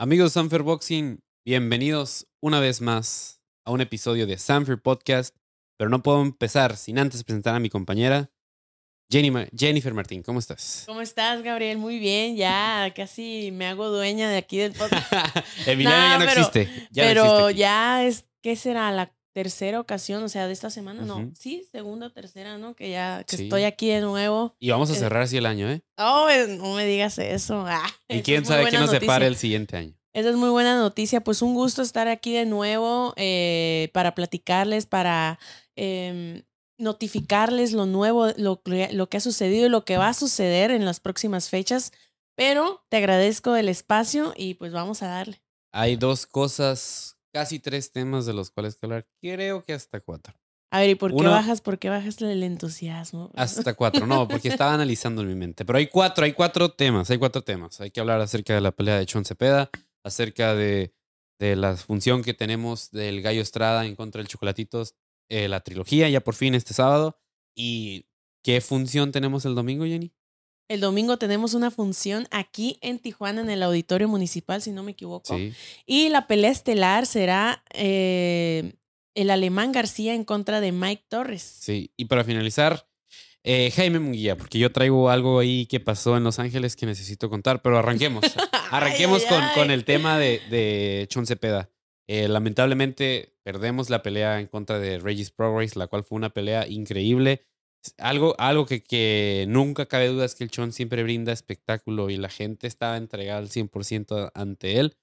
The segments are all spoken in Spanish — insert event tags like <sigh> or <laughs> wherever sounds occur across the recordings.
Amigos de Sanfer Boxing, bienvenidos una vez más a un episodio de Sanfer Podcast. Pero no puedo empezar sin antes presentar a mi compañera, Jenny Ma- Jennifer Martín. ¿Cómo estás? ¿Cómo estás, Gabriel? Muy bien, ya casi me hago dueña de aquí del podcast. <laughs> Emiliano ya no pero- existe. Ya no pero existe aquí. ya es, ¿qué será? La tercera ocasión, o sea, de esta semana, no. Sí, segunda o tercera, ¿no? Que ya que Sí. estoy aquí de nuevo. Y vamos a cerrar así el año, ¿eh? Oh, eh, no me digas eso. Ah, <laughs> Y quién es sabe buena nos depara el siguiente año. Esa es muy buena noticia. Pues un gusto estar aquí de nuevo eh, para platicarles, para em, notificarles lo nuevo, lo que ha sucedido y lo que va a suceder en las próximas fechas. Pero te agradezco el espacio y pues vamos a darle. Hay dos cosas, casi tres temas de los cuales que hablar. Creo que hasta cuatro. A ver, ¿y por qué Uno- bajas? ¿Por qué bajas el entusiasmo? Hasta cuatro, no, porque estaba analizando en mi mente. Pero hay cuatro, hay cuatro temas, hay cuatro temas. Hay que hablar acerca de la pelea de Chon Cepeda, acerca de, de la función que tenemos del Gallo Estrada en contra del Chocolatitos, eh, la trilogía ya por fin este sábado. ¿Y qué función tenemos el domingo, Jenny? El domingo tenemos una función aquí en Tijuana, en el Auditorio Municipal, si no me equivoco. Sí. Y la pelea estelar será eh, el alemán García en contra de Mike Torres. Sí, y para finalizar, eh, Jaime Munguía, porque yo traigo algo ahí que pasó en Los Ángeles que necesito contar, pero arranquemos. <laughs> Arranquemos Ay, con, ay, con ay. el tema de, de Chon Cepeda. Eh, lamentablemente perdemos la pelea en contra de Regis Progress, la cual fue una pelea increíble. Algo, algo que, que nunca cabe duda es que el Chon siempre brinda espectáculo y la gente estaba entregada al 100% ante él.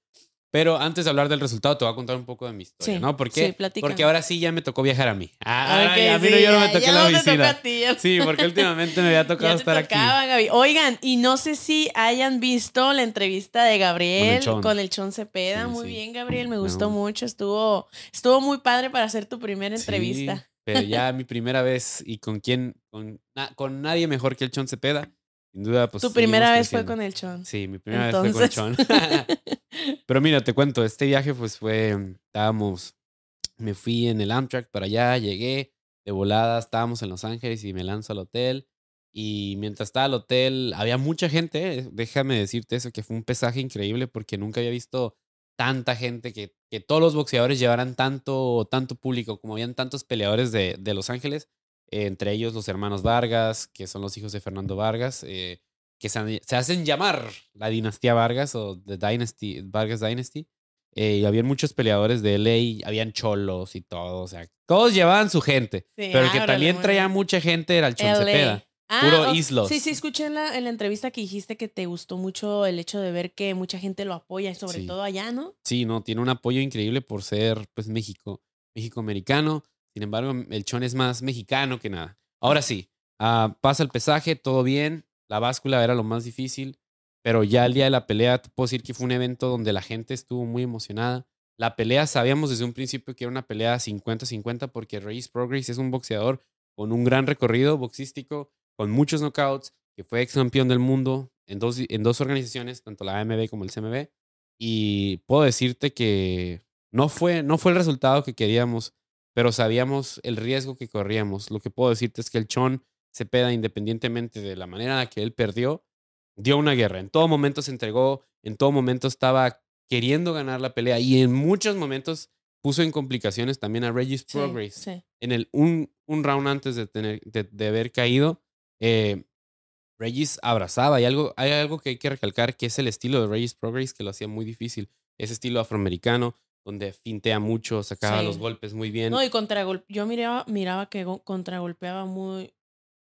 Pero antes de hablar del resultado, te voy a contar un poco de mi historia, Sí, ¿no? ¿Por qué? sí, platícame. Porque ahora sí ya me tocó viajar a mí. Ah, a mí no, sí, yo no me ya- toqué ya la no te oficina. toca a ti, ya- Sí, porque últimamente me había <laughs> tocado Ya estar aquí. Gaby. Oigan, y no sé si hayan visto la entrevista de Gabriel con el Chon Cepeda. Muy bien, Gabriel, me No. gustó mucho. Estuvo, estuvo muy padre para hacer tu primera Sí, entrevista. Pero <laughs> ya mi primera vez y con quién, con, na- con nadie mejor que el Chon Cepeda. Sin duda, pues. tu primera vez fue creciendo. con el Chon. Sí, mi primera vez fue con el Chon. <laughs> <laughs> Pero mira, te cuento, este viaje pues fue, estábamos, me fui en el Amtrak para allá, llegué de volada, estábamos en Los Ángeles y me lanzo al hotel. Y mientras estaba al hotel, había mucha gente, eh, déjame decirte eso, que fue un pesaje increíble porque nunca había visto tanta gente, que, que todos los boxeadores llevaran tanto, tanto público, como habían tantos peleadores de, de Los Ángeles, eh, entre ellos los hermanos Vargas, que son los hijos de Fernando Vargas, eh, que se, hacen llamar la dinastía Vargas o The Dynasty, Vargas Dynasty. Eh, y habían muchos peleadores de LA, habían cholos y todo, o sea, todos llevaban su gente. Sí, pero el que también traía mucha gente era el Chon LA. Cepeda. Ah, Puro oh, islos. Sí, sí, escuché en la, en la entrevista que dijiste que te gustó mucho el hecho de ver que mucha gente lo apoya, sobre Sí. todo allá, ¿no? Sí, no, tiene un apoyo increíble por ser, pues, México, México-americano. Sin embargo, el Chon es más mexicano que nada. Ahora sí, ah, pasa el pesaje, todo bien. La báscula era lo más difícil, pero ya el día de la pelea, te puedo decir que fue un evento donde la gente estuvo muy emocionada. La pelea, sabíamos desde un principio que era una pelea 50-50 porque Reyes Progress es un boxeador con un gran recorrido boxístico, con muchos knockouts, que fue ex campeón del mundo en dos, en dos organizaciones, tanto la AMB como el CMB. Y puedo decirte que no fue, no fue el resultado que queríamos, pero sabíamos el riesgo que corríamos. Lo que puedo decirte es que el Chon Cepeda, independientemente de la manera en la que él perdió, dio una guerra. En todo momento se entregó, en todo momento estaba queriendo ganar la pelea y en muchos momentos puso en complicaciones también a Regis Sí, Progress sí. en el un, un round antes de, tener, de, de haber caído, eh, Regis abrazaba. Y algo, hay algo que hay que recalcar, que es el estilo de Regis Progress que lo hacía muy difícil. Ese estilo afroamericano, donde fintea mucho, sacaba Sí. los golpes muy bien. No, y contragol yo miraba, miraba que go- contragolpeaba muy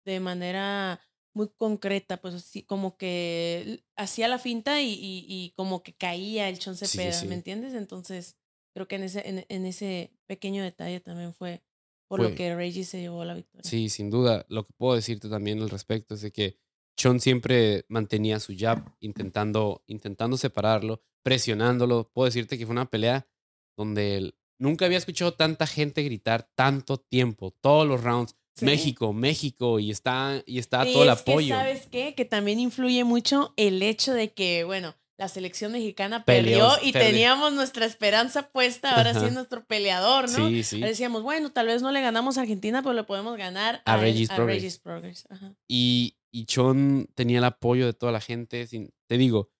de manera muy concreta, pues así como que hacía la finta y, y, y como que caía el Chon Sí, sí, Cepeda, sí. ¿me entiendes? Entonces, creo que en ese, en, en ese pequeño detalle también fue por Fue- lo que Regis se llevó la victoria. Sí, sin duda. Lo que puedo decirte también al respecto es de que Chon siempre mantenía su jab, intentando, intentando separarlo, presionándolo. Puedo decirte que fue una pelea donde él- nunca había escuchado tanta gente gritar tanto tiempo, todos los rounds. Sí. México, México, y está, y está Sí, todo el es que, apoyo. ¿Sabes qué? Que también influye mucho el hecho de que, bueno, la selección mexicana Peleó, perdió y perdió. teníamos nuestra esperanza puesta, ahora sí Ajá. es nuestro peleador, ¿no? Sí, sí. Decíamos, bueno, tal vez no le ganamos a Argentina, pero le podemos ganar A a, Regis a Progress. Regis Progress. Ajá. Y, y Chon tenía el apoyo de toda la gente. sin- te digo,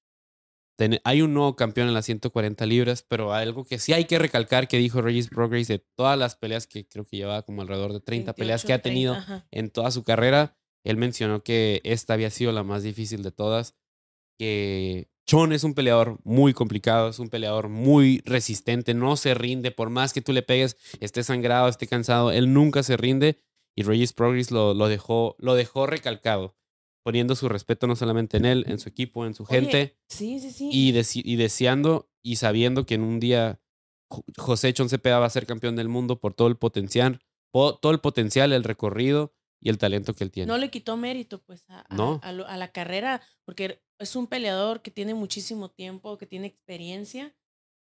hay un nuevo campeón en las 140 libras, pero algo que sí hay que recalcar que dijo Regis Progress de todas las peleas que creo que llevaba como alrededor de 30 peleas que ha tenido en toda su carrera, él mencionó que esta había sido la más difícil de todas, que Chon es un peleador muy complicado, es un peleador muy resistente, no se rinde, por más que tú le pegues, esté sangrado, esté cansado, él nunca se rinde y Regis Progress lo, lo, dejó, lo dejó recalcado poniendo su respeto no solamente en él, en su equipo, en su gente. Sí, sí, sí. Y, y deseando y sabiendo que en un día José Chon Cepeda va a ser campeón del mundo por todo el potencial, todo el potencial, el recorrido y el talento que él tiene. No le quitó mérito, pues, a, a, la carrera, porque es un peleador que tiene muchísimo tiempo, que tiene experiencia.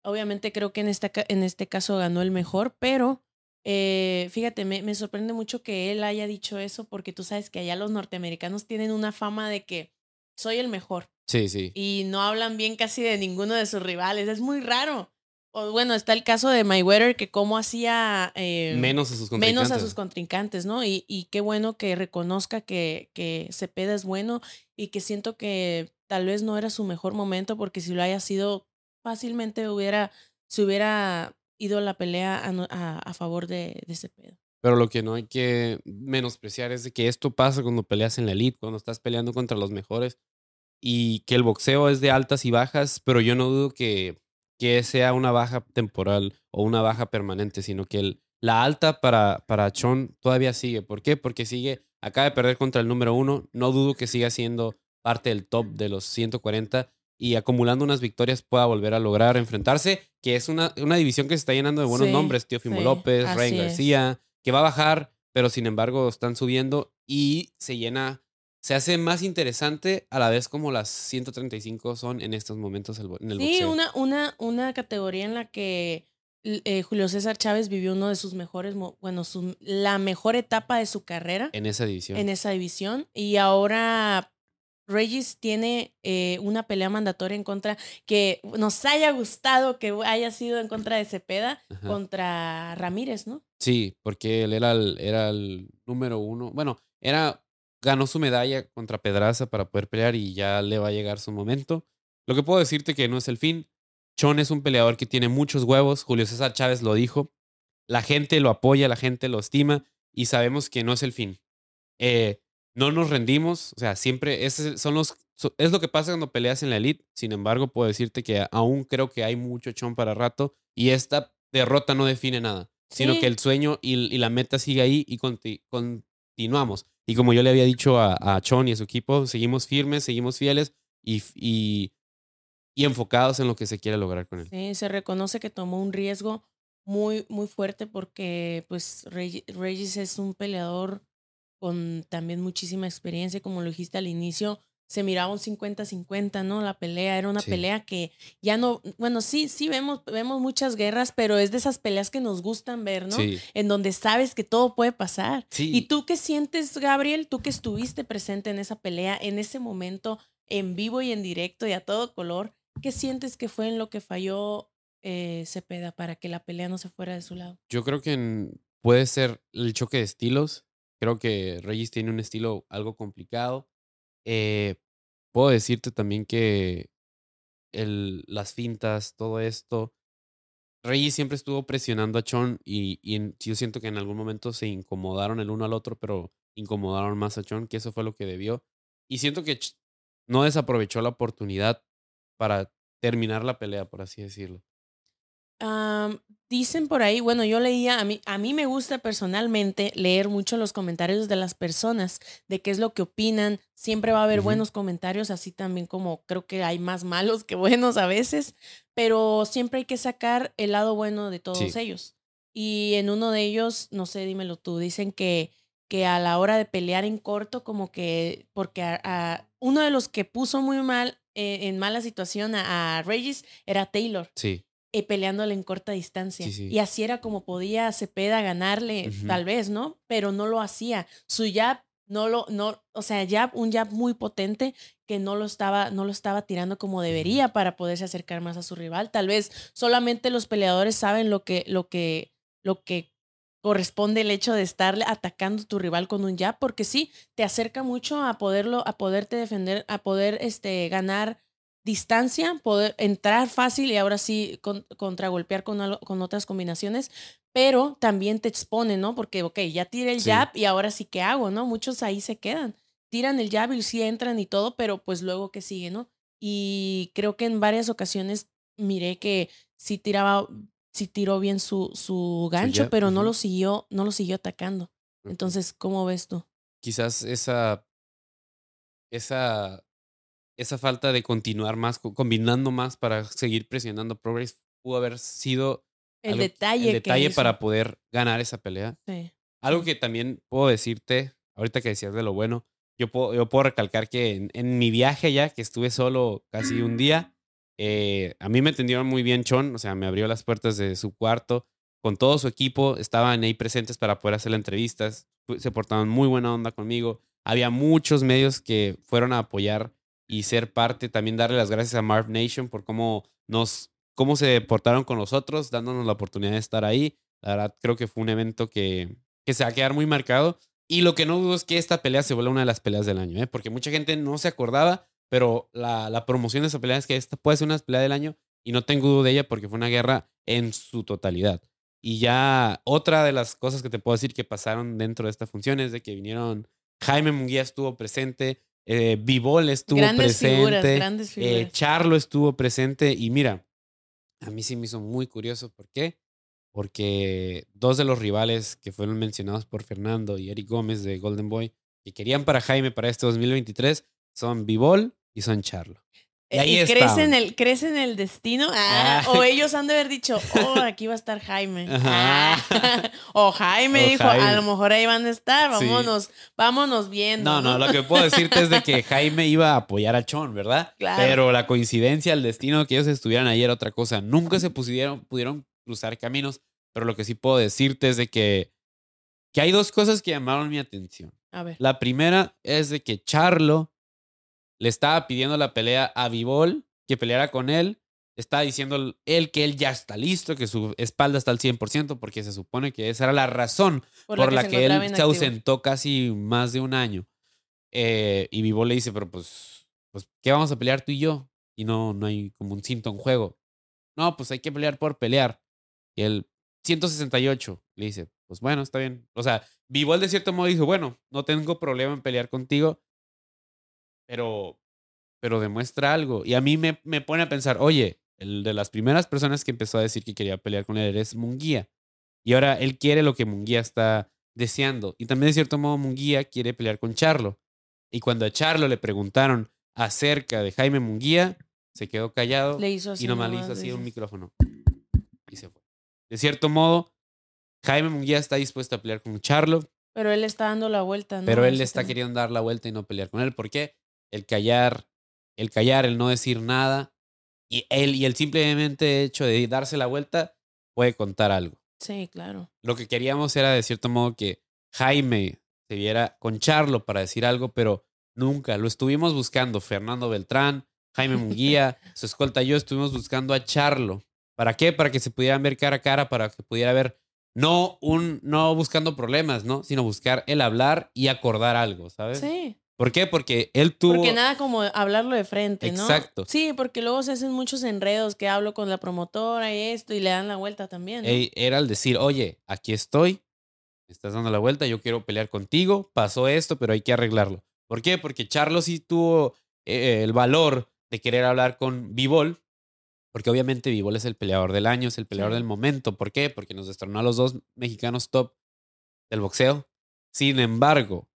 Obviamente creo que en, esta, en este caso ganó el mejor, pero eh, fíjate, me, me, sorprende mucho que él haya dicho eso porque tú sabes que allá los norteamericanos tienen una fama de que soy el mejor. Sí, sí. Y no hablan bien casi de ninguno de sus rivales. Es muy raro. O, bueno, está el caso de Mayweather que cómo hacía eh, menos a sus contrincantes. Menos a sus contrincantes, ¿no? Y, y qué bueno que reconozca que, que Cepeda es bueno y que siento que tal vez no era su mejor momento porque si lo haya sido fácilmente hubiera, se hubiera ido la pelea a, a, favor de, pedo. Pero lo que no hay que menospreciar es de que esto pasa cuando peleas en la elite, cuando estás peleando contra los mejores y que el boxeo es de altas y bajas, pero yo no dudo que, que sea una baja temporal o una baja permanente, sino que el, la alta para, para Chon todavía sigue. ¿Por qué? Porque sigue, acaba de perder contra el número uno, no dudo que siga siendo parte del top de los 140 y acumulando unas victorias pueda volver a lograr enfrentarse, que es una, una división que se está llenando de buenos nombres, Tío Fimo López, Ryan García, que va a bajar, pero sin embargo están subiendo y se llena, se hace más interesante a la vez como las 135 son en estos momentos en el sí, una, una, una categoría en la que eh, Julio César Chávez vivió uno de sus mejores, bueno, su, la mejor etapa de su carrera. En esa división. En esa división. Y ahora Regis tiene eh, una pelea mandatoria en contra que nos haya gustado que haya sido en contra de Cepeda contra Ramírez, ¿no? Sí, porque él era el, era el número uno. Bueno, era ganó su medalla contra Pedraza para poder pelear y ya le va a llegar su momento. Lo que puedo decirte que no es el fin. Chon es un peleador que tiene muchos huevos. Julio César Chávez lo dijo. La gente lo apoya, la gente lo estima y sabemos que no es el fin. Eh, no nos rendimos, o sea, siempre es, son los, es lo que pasa cuando peleas en la elite. Sin embargo, puedo decirte que aún creo que hay mucho chon para rato y esta derrota no define nada, sino que el sueño y, la meta sigue ahí y continuamos. Y como yo le había dicho a, a, Chon y a su equipo, seguimos firmes, seguimos fieles y, y, enfocados en lo que se quiere lograr con él. Sí, se reconoce que tomó un riesgo muy, muy fuerte porque pues Regis es un peleador con también muchísima experiencia, como lo dijiste al inicio, se miraba un 50-50, ¿no? La pelea era una pelea que ya no, bueno, sí, sí vemos, vemos muchas guerras, pero es de esas peleas que nos gustan ver, ¿no? En donde sabes que todo puede pasar. ¿Y tú qué sientes, Gabriel? Tú que estuviste presente en esa pelea, en ese momento, en vivo y en directo y a todo color, ¿qué sientes que fue en lo que falló eh, Cepeda para que la pelea no se fuera de su lado? Yo creo que puede ser el choque de estilos Creo que Regis tiene un estilo algo complicado. Eh, puedo decirte también que el, las fintas, todo esto. Regis siempre estuvo presionando a Chon y, y yo siento que en algún momento se incomodaron el uno al otro, pero incomodaron más a Chon, que eso fue lo que debió. Y siento que no desaprovechó la oportunidad para terminar la pelea, por así decirlo dicen por ahí, bueno, yo leía, a mí, a mí me gusta personalmente leer mucho los comentarios de las personas, de qué es lo que opinan. Siempre va a haber buenos comentarios, así también como creo que hay más malos que buenos a veces, pero siempre hay que sacar el lado bueno de todos ellos. Y en uno de ellos, no sé, dímelo tú, dicen que, que a la hora de pelear en corto, como que, porque a, uno de los que puso muy mal, eh, en mala situación a, a Regis era Taylor. Sí y peleándole en corta distancia. Y así era como podía Cepeda ganarle, tal vez, ¿no? Pero no lo hacía. Su jab no lo, no, o sea, jab, un jab muy potente que no lo estaba, no lo estaba tirando como debería para poderse acercar más a su rival. Tal vez solamente los peleadores saben lo que, lo que, lo que corresponde el hecho de estarle atacando a tu rival con un jab, porque sí, te acerca mucho a poderlo, a poderte defender, a poder este, ganar distancia, poder entrar fácil y ahora sí con, contragolpear con, con otras combinaciones, pero también te expone, ¿no? Porque, ok, ya tiré el jab y ahora sí, ¿qué hago, no? Muchos ahí se quedan. Tiran el jab y sí entran y todo, pero pues luego, ¿qué sigue, no? Y creo que en varias ocasiones miré que sí tiraba, sí tiró bien su, su gancho, pero no lo siguió, no lo siguió atacando. Entonces, ¿cómo ves tú? Quizás esa, esa esa falta de continuar más, combinando más para seguir presionando Progress pudo haber sido el detalle, el detalle para poder ganar esa pelea. Algo que también puedo decirte, ahorita que decías de lo bueno, yo puedo, yo puedo recalcar que en, mi viaje ya, que estuve solo casi un <gasps> día, eh, a mí me atendieron muy bien Chon, o sea, me abrió las puertas de su cuarto con todo su equipo, estaban ahí presentes para poder hacer las entrevistas, se portaban muy buena onda conmigo. Había muchos medios que fueron a apoyar y ser parte, también darle las gracias a Marv Nation por cómo nos, cómo se portaron con nosotros, dándonos la oportunidad de estar ahí. La verdad, creo que fue un evento que, que se va a quedar muy marcado. Y lo que no dudo es que esta pelea se vuelva una de las peleas del año, ¿eh? porque mucha gente no se acordaba, pero la, la promoción de esa pelea es que esta puede ser una pelea del año y no tengo duda de ella porque fue una guerra en su totalidad. Y ya otra de las cosas que te puedo decir que pasaron dentro de esta función es de que vinieron, Jaime Munguía estuvo presente, eh, estuvo presente. Eh, Charlo estuvo presente. Y mira, a mí sí me hizo muy curioso. ¿Por qué? Porque dos de los rivales que fueron mencionados por Fernando y Eric Gómez de Golden Boy, que querían para Jaime para este 2023, son Vivol y son Charlo. Y ahí crece en, el, crece en el destino. Ah, o ellos han de haber dicho, oh, aquí va a estar Jaime. Ah, <laughs> o Jaime dijo, a lo mejor ahí van a estar, vámonos, vámonos viendo. No, no, lo que puedo decirte es de que <laughs> Jaime iba a apoyar a Chon, ¿verdad? Claro. Pero la coincidencia, el destino que ellos estuvieran ahí era otra cosa. Nunca se pusieron, pudieron cruzar caminos, pero lo que sí puedo decirte es de que, que hay dos cosas que llamaron mi atención. A ver. La primera es de que Charlo le estaba pidiendo la pelea a Vivol, que peleara con él. Estaba diciendo él que él ya está listo, que su espalda está al 100%, porque se supone que esa era la razón por, la, que, él se ausentó casi más de un año. Eh, y Vivol le dice, pero pues, pues, ¿qué vamos a pelear tú y yo? Y no, no hay como un cinto en juego. No, pues hay que pelear por pelear. Y él, 168, le dice, pues bueno, está bien. O sea, Vivol de cierto modo dijo, bueno, no tengo problema en pelear contigo, pero, pero demuestra algo. Y a mí me, me pone a pensar, oye, el de las primeras personas que empezó a decir que quería pelear con él es Munguía. Y ahora él quiere lo que Munguía está deseando. Y también de cierto modo Munguía quiere pelear con Charlo. Y cuando a Charlo le preguntaron acerca de Jaime Munguía, se quedó callado y nomás le hizo así un micrófono. Y se fue. De cierto modo, Jaime Munguía está dispuesto a pelear con Charlo. Pero él está dando la vuelta, ¿no? Pero él le está queriendo dar la vuelta y no pelear con él. ¿Por qué? El callar, el callar, el no decir nada y el, y el simplemente hecho de darse la vuelta puede contar algo. Sí, claro. Lo que queríamos era de cierto modo que Jaime se viera con Charlo para decir algo, pero nunca. Lo estuvimos buscando. Fernando Beltrán, Jaime Munguía, <laughs> su escolta y yo estuvimos buscando a Charlo. ¿Para qué? Para que se pudieran ver cara a cara, para que pudiera ver, no un, no buscando problemas, ¿no? Sino buscar el hablar y acordar algo, ¿sabes? Sí. ¿Por qué? Porque él tuvo... Porque nada como hablarlo de frente, ¿no? Exacto. Sí, porque luego se hacen muchos enredos que hablo con la promotora y esto y le dan la vuelta también. Era el decir, oye, aquí estoy, estás dando la vuelta, yo quiero pelear contigo, pasó esto, pero hay que arreglarlo. ¿Por qué? Porque Charlo sí tuvo eh, el valor de querer hablar con Vivol, porque obviamente Vivol es el peleador del año, es el peleador del momento. ¿Por qué? Porque nos destronó a los dos mexicanos top del boxeo. Sin embargo,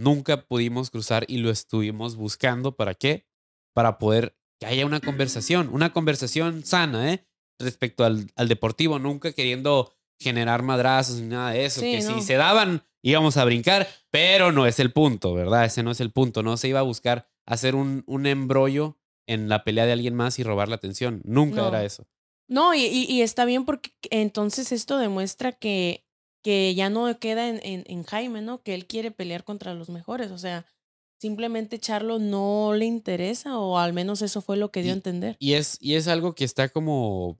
nunca pudimos cruzar y lo estuvimos buscando. ¿Para qué? Para poder que haya una conversación, una conversación sana, ¿eh? Respecto al, al deportivo, nunca queriendo generar madrazos ni nada de eso. que si se daban, íbamos a brincar, pero no es el punto, ¿verdad? Ese no es el punto. No se iba a buscar hacer un, un embrollo en la pelea de alguien más y robar la atención. Nunca era eso. No, y, y, está bien porque entonces esto demuestra que que ya no queda en, en, Jaime, ¿no? Que él quiere pelear contra los mejores. O sea, simplemente Charlo no le interesa, o al menos eso fue lo que dio a entender. Y es, y es algo que está como.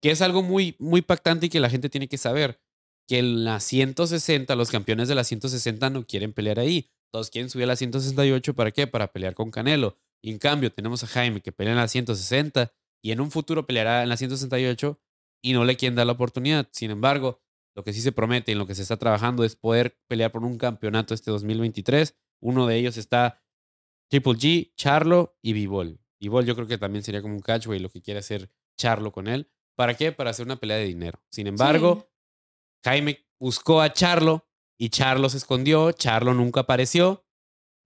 que es algo muy, muy impactante y que la gente tiene que saber. Que en la 160, los campeones de la 160 no quieren pelear ahí. Todos quieren subir a la 168, ¿para qué? Para pelear con Canelo. Y en cambio, tenemos a Jaime que pelea en la 160 y en un futuro peleará en la 168 y no le quieren dar la oportunidad. Sin embargo, lo que sí se promete y en lo que se está trabajando es poder pelear por un campeonato este 2023. Uno de ellos está Triple G, Charlo y Bivol. Bivol yo creo que también sería como un catchway lo que quiere hacer Charlo con él. ¿Para qué? Para hacer una pelea de dinero. Sin embargo, Jaime buscó a Charlo y Charlo se escondió. Charlo nunca apareció.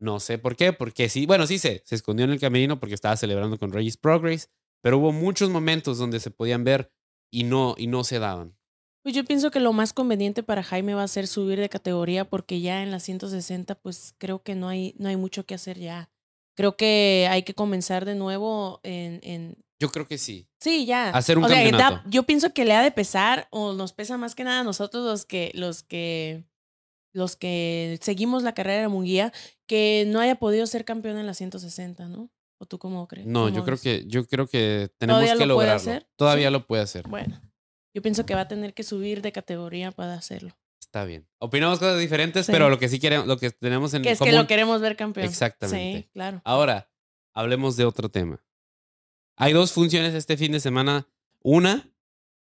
No sé por qué, porque sí, bueno, sí sé, se escondió en el camerino porque estaba celebrando con Regis Progress, pero hubo muchos momentos donde se podían ver y no, y no se daban. Pues yo pienso que lo más conveniente para Jaime va a ser subir de categoría porque ya en la 160 pues creo que no hay, no hay mucho que hacer ya. Creo que hay que comenzar de nuevo en... en... Yo creo que sí. Sí, ya. Hacer un campeonato. yo pienso que le ha de pesar o nos pesa más que nada a nosotros los que, los que, los que seguimos la carrera de Munguía, que no haya podido ser campeón en la 160, ¿no? ¿O tú cómo crees? No, yo creo que yo creo que tenemos que lograrlo. Hacer? Todavía lo puede hacer. Bueno. Yo pienso que va a tener que subir de categoría para hacerlo. Está bien. Opinamos cosas diferentes, pero lo que sí queremos, lo que tenemos en que es que lo queremos ver campeón. Exactamente. Sí, claro. Ahora, hablemos de otro tema. Hay dos funciones este fin de semana. Una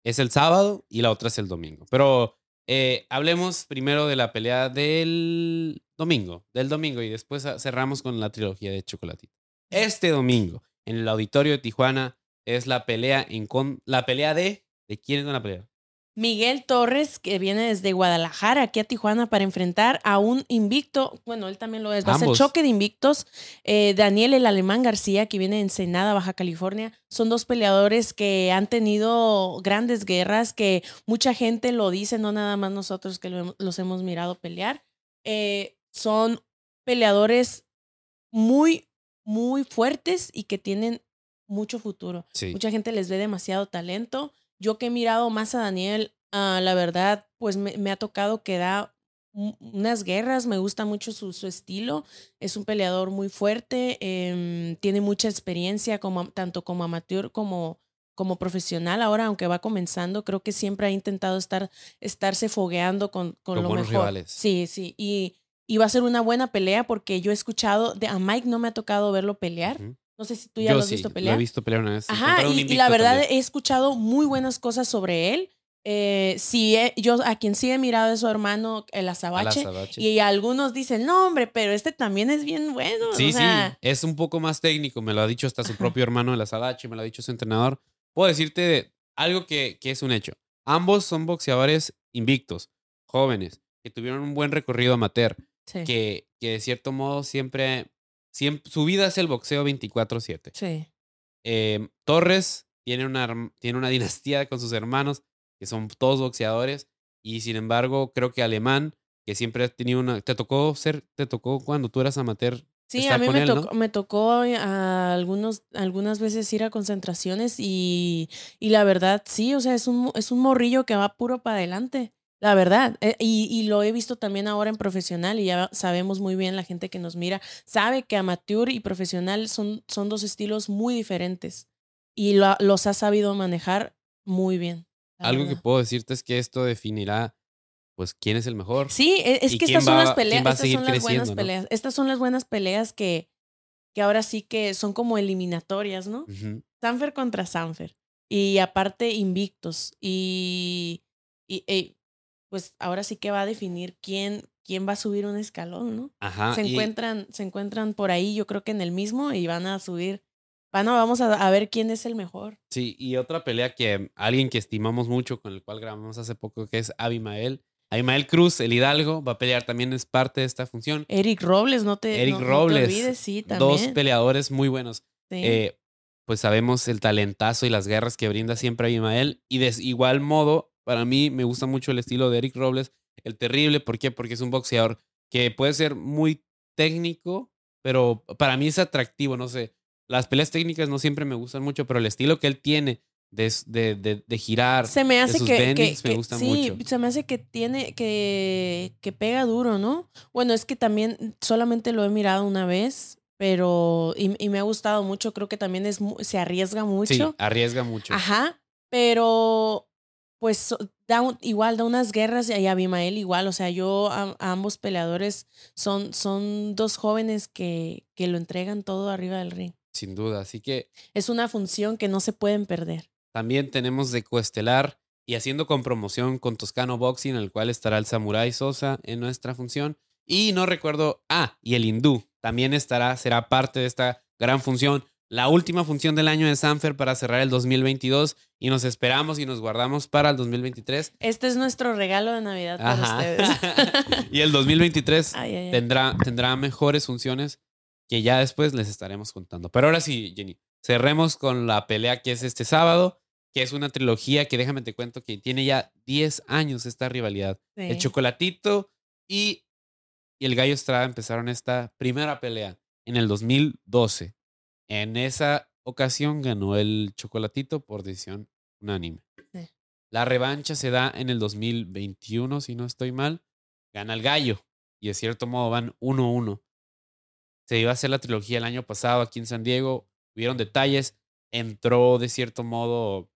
es el sábado y la otra es el domingo. Pero eh, hablemos primero de la pelea del domingo, del domingo, y después cerramos con la trilogía de Chocolatito. Este domingo, en el auditorio de Tijuana, es la pelea en con la pelea de ¿De quién es la pelea? Miguel Torres, que viene desde Guadalajara aquí a Tijuana para enfrentar a un invicto, bueno, él también lo es, va a ser choque de invictos. Eh, Daniel el Alemán García, que viene de Ensenada, Baja California, son dos peleadores que han tenido grandes guerras, que mucha gente lo dice, no nada más nosotros que los hemos mirado pelear. Eh, son peleadores muy, muy fuertes y que tienen mucho futuro. Mucha gente les ve demasiado talento yo que he mirado más a Daniel, ah, la verdad, pues me, ha tocado que da unas guerras, me gusta mucho su, estilo, es un peleador muy fuerte, em, tiene mucha experiencia como, tanto como amateur como, como profesional. Ahora, aunque va comenzando, creo que siempre ha intentado estar, estarse fogueando con, con, lo mejor. Rivales. Sí, sí, y, y, va a ser una buena pelea porque yo he escuchado, de, a Mike no me ha tocado verlo pelear. No sé si tú ya lo has visto pelear. Lo he visto pelear una vez. Ajá, y, la verdad he escuchado muy buenas cosas sobre él. Eh, sí, yo a quien sí he mirado es su hermano, el Azabache, Y algunos dicen, no, hombre, pero este también es bien bueno. Sí, sí, es un poco más técnico. Me lo ha dicho hasta su propio hermano, el Azabache, me lo ha dicho su entrenador. Puedo decirte algo que, que es un hecho. Ambos son boxeadores invictos, jóvenes, que tuvieron un buen recorrido amateur. Que, que de cierto modo siempre su vida es el boxeo 24/7. Sí. Em, Torres tiene una, tiene una <laughs> dinastía con sus hermanos, que son todos boxeadores, y sin embargo, creo que Alemán, que siempre ha tenido una... ¿Te tocó ser, te tocó cuando tú eras amateur? Sí, a mí me, tocó, me tocó eh, a algunos, algunas veces ir a concentraciones y, y la verdad, sí, o sea, es un, es un morrillo que va puro para adelante. La verdad, eh, y, lo he visto también ahora en profesional y ya sabemos muy bien la gente que nos mira, sabe que amateur y profesional son, son dos estilos muy diferentes y los ha sabido manejar muy bien. Algo que puedo decirte es que esto definirá pues quién es el mejor. Sí, e, es que estas son las peleas, estas son las buenas peleas, estas son las buenas peleas que, que ahora sí que son como eliminatorias, ¿no? Sanfer contra Sanfer y aparte invictos y, y, y pues ahora sí que va a definir quién, quién va a subir un escalón, ¿no? Ajá. Se encuentran, se encuentran por ahí, yo creo que en el mismo, y van a subir. Bueno, vamos a, ver quién es el mejor. Sí, y otra pelea que alguien que estimamos mucho, con el cual grabamos hace poco, que es Abimael. Abimael Cruz, el Hidalgo, va a pelear también, es parte de esta función. Eric Robles, no te, Eric Robles, olvides, sí, también. Dos peleadores muy buenos. Eh, pues sabemos el talentazo y las guerras que brinda siempre Abimael. Y de igual modo, para mí me gusta mucho el estilo de Eric Robles, el terrible. ¿Por qué? Porque es un boxeador que puede ser muy técnico, pero para mí es atractivo, no sé. Las peleas técnicas no siempre me gustan mucho, pero el estilo que él tiene de, de, de, girar, se me hace que, me gusta sí, mucho. se me hace que tiene, que, que pega duro, ¿no? Bueno, es que también solamente lo he mirado una vez, pero, y, y me ha gustado mucho, creo que también es, se arriesga mucho. Sí, arriesga mucho. Ajá, pero pues da igual, da unas guerras y Abimael igual, o sea, yo a, ambos peleadores son, son dos jóvenes que, que lo entregan todo arriba del ring. Sin duda. Así que Es una función que no se pueden perder. también tenemos de coestelar y haciendo con promoción con Toscano Boxing, en el cual estará el Samurai Sosa en nuestra función. Y no recuerdo, ah, y el hindú también estará, será parte de esta gran función. La última función del año de Sanfer para cerrar el 2022 y nos esperamos y nos guardamos para el 2023. Este es nuestro regalo de Navidad para Ajá. ustedes. <laughs> y el 2023 Ay, ay, ay. tendrá, tendrá mejores funciones que ya después les estaremos contando. Pero ahora sí, Jenny, cerremos con la pelea que es este sábado, que es una trilogía que déjame te cuento que tiene ya 10 años esta rivalidad. El. Chocolatito y, y el Gallo Estrada empezaron esta primera pelea en el 2012. En esa ocasión ganó el Chocolatito por decisión unánime. Sí. La revancha se da en el 2021, si no estoy mal. Gana el Gallo y de cierto modo van 1-1. Se iba a hacer la trilogía el año pasado aquí en San Diego. Hubieron detalles. Entró de cierto modo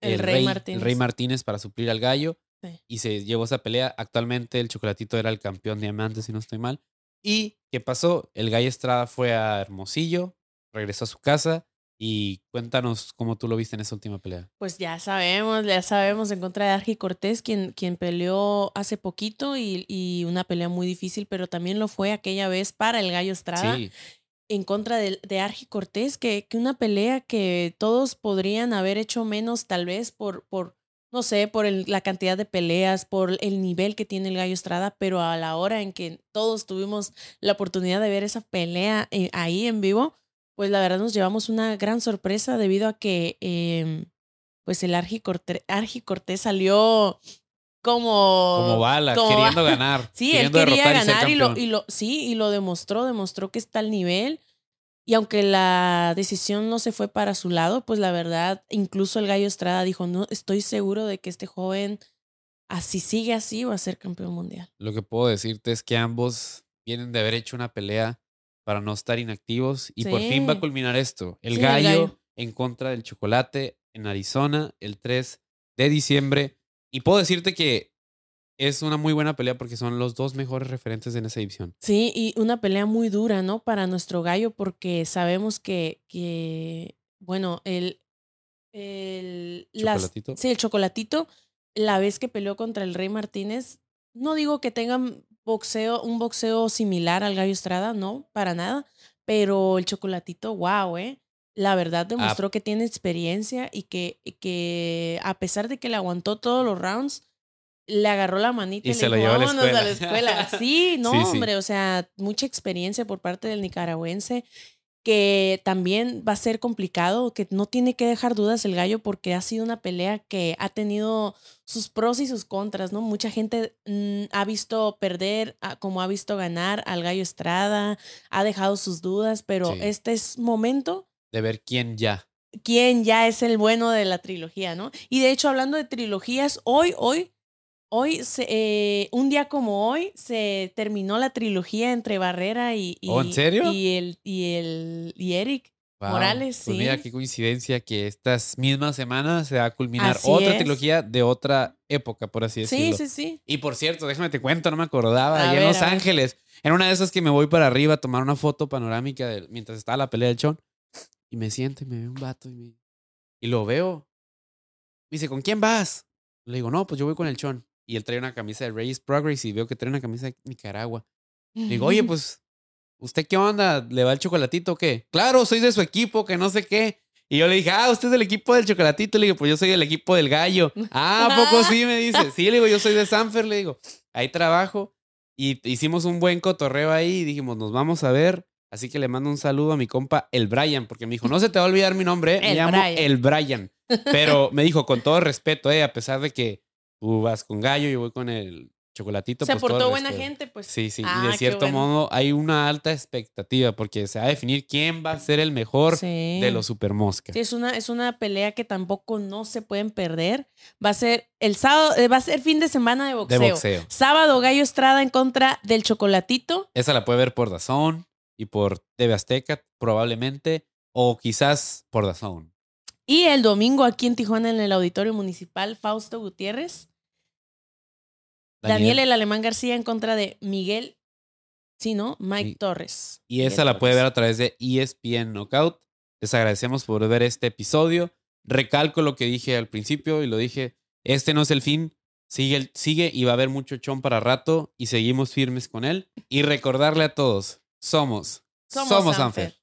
El Rey Martínez. el Rey Martínez para suplir al Gallo Sí. y se llevó esa pelea. Actualmente el Chocolatito era el campeón diamante, si no estoy mal. ¿Y qué pasó? El Gallo Estrada fue a Hermosillo, regresó a su casa y cuéntanos cómo tú lo viste en esa última pelea. Pues ya sabemos, ya sabemos, en contra de Argi Cortés, quien, quien peleó hace poquito y, y una pelea muy difícil, pero también lo fue aquella vez para el Gallo Estrada. Sí, en contra de, de Argi Cortés, que, que una pelea que todos podrían haber hecho menos tal vez por, por no sé, por el- la cantidad de peleas, por el nivel que tiene el Gallo Estrada, pero a la hora en que todos tuvimos la oportunidad de ver esa pelea eh, ahí en vivo, pues la verdad nos llevamos una gran sorpresa debido a que em, pues el Argi Cortés, Argi Cortés salió como... como bala, como queriendo bala. ganar. <laughs> Sí, él queriendo quería derrotar y ganar y lo, y lo, sí, y lo demostró, demostró que está al nivel. Y aunque la decisión no se fue para su lado, pues la verdad, incluso el Gallo Estrada dijo, no, estoy seguro de que este joven, así sigue así, va a ser campeón mundial. Lo que puedo decirte es que ambos vienen de haber hecho una pelea para no estar inactivos y por fin va a culminar esto. El, Sí, el gallo, en contra del chocolate en Arizona el 3 de diciembre. Y puedo decirte que es una muy buena pelea porque son los dos mejores referentes en esa división. Sí, y una pelea muy dura, ¿no? Para nuestro gallo, porque sabemos que, que bueno, el, el las- Chocolatito. sí, el chocolatito, la vez que peleó contra el Rey Martínez, no digo que tengan boxeo, un boxeo similar al Gallo Estrada, no, para nada, pero el chocolatito, wow, eh. La verdad Ah. demostró que tiene experiencia y que, que a pesar de que le aguantó todos los rounds, le agarró la manita Y y, se le lo dijo, llevó a la vámonos a la escuela". escuela. Sí, <laughs> no, Sí, sí. hombre, o sea, mucha experiencia por parte del nicaragüense que también va a ser complicado, que no tiene que dejar dudas el gallo porque ha sido una pelea que ha tenido sus pros y sus contras, ¿no? Mucha gente mm, ha visto perder a- como ha visto ganar al gallo Estrada, ha dejado sus dudas, pero Sí. este es momento De ver quién ya. quién ya es el bueno de la trilogía, ¿no? Y de hecho, hablando de trilogías, hoy, hoy, hoy, se- eh, un día como hoy, se terminó la trilogía entre Barrera y, y, ¿Oh, en serio? y el, y el y Eric. Wow. Morales, Pues mira sí. qué coincidencia que estas mismas semanas se va a culminar Así otra es. trilogía de otra época, por así Sí, decirlo. sí, sí. Y por cierto, déjame te cuento, no me acordaba, allá en Los. Ángeles, en una de esas que me voy para arriba a tomar una foto panorámica de- mientras estaba la pelea del chon, y me siento y me ve un vato y, me, y lo veo. Me dice, ¿con quién vas? Le digo, no, pues yo voy con el chon. Y él trae una camisa de Reyes Progress y veo que trae una camisa de Nicaragua. Le digo, oye, <laughs> pues, ¿usted qué onda? ¿Le va el chocolatito o qué? Claro, soy de su equipo, que no sé qué. Y yo le dije, ah, usted es del equipo del chocolatito. Le digo, pues yo soy del equipo del gallo. <laughs> Ah, ¿a poco sí? Me dice. Sí, le digo, yo soy de Sanfer. Le digo, ahí trabajo. Y hicimos un buen cotorreo ahí y dijimos, nos vamos a ver. Así que le mando un saludo a mi compa, el Brian, porque me dijo, no se te va a olvidar mi nombre, ¿eh? me El llamo Brian. el Brian. Pero me dijo, con todo respeto, ¿eh? a pesar de que tú vas con gallo, yo voy con el chocolatito. Se pues, todo portó el buena gente, pues. Sí, sí. Ah, y de qué cierto bueno. modo hay una alta expectativa porque se va a definir quién va a ser el mejor Sí. de los Super Mosca. Sí, es una, es una pelea que tampoco no se pueden perder. Va a ser el sábado, eh, va a ser fin de semana de boxeo. de boxeo. Sábado, Gallo Estrada en contra del Chocolatito. Esa la puede ver por Dazón y por TV Azteca probablemente o quizás por Dazón. Y el domingo aquí en Tijuana, en el Auditorio Municipal, Fausto Gutiérrez. Daniel, el Alemán García en contra de Miguel Sí, ¿no? Mike. Torres. Y Miguel esa la puede ver Torres. a través de ESPN Knockout. Les agradecemos por ver este episodio. Recalco lo que dije al principio y lo dije, este no es el fin. Sigue, sigue y va a haber mucho chon para rato y seguimos firmes con él. Y recordarle a todos, somos, Somos. Sanfer.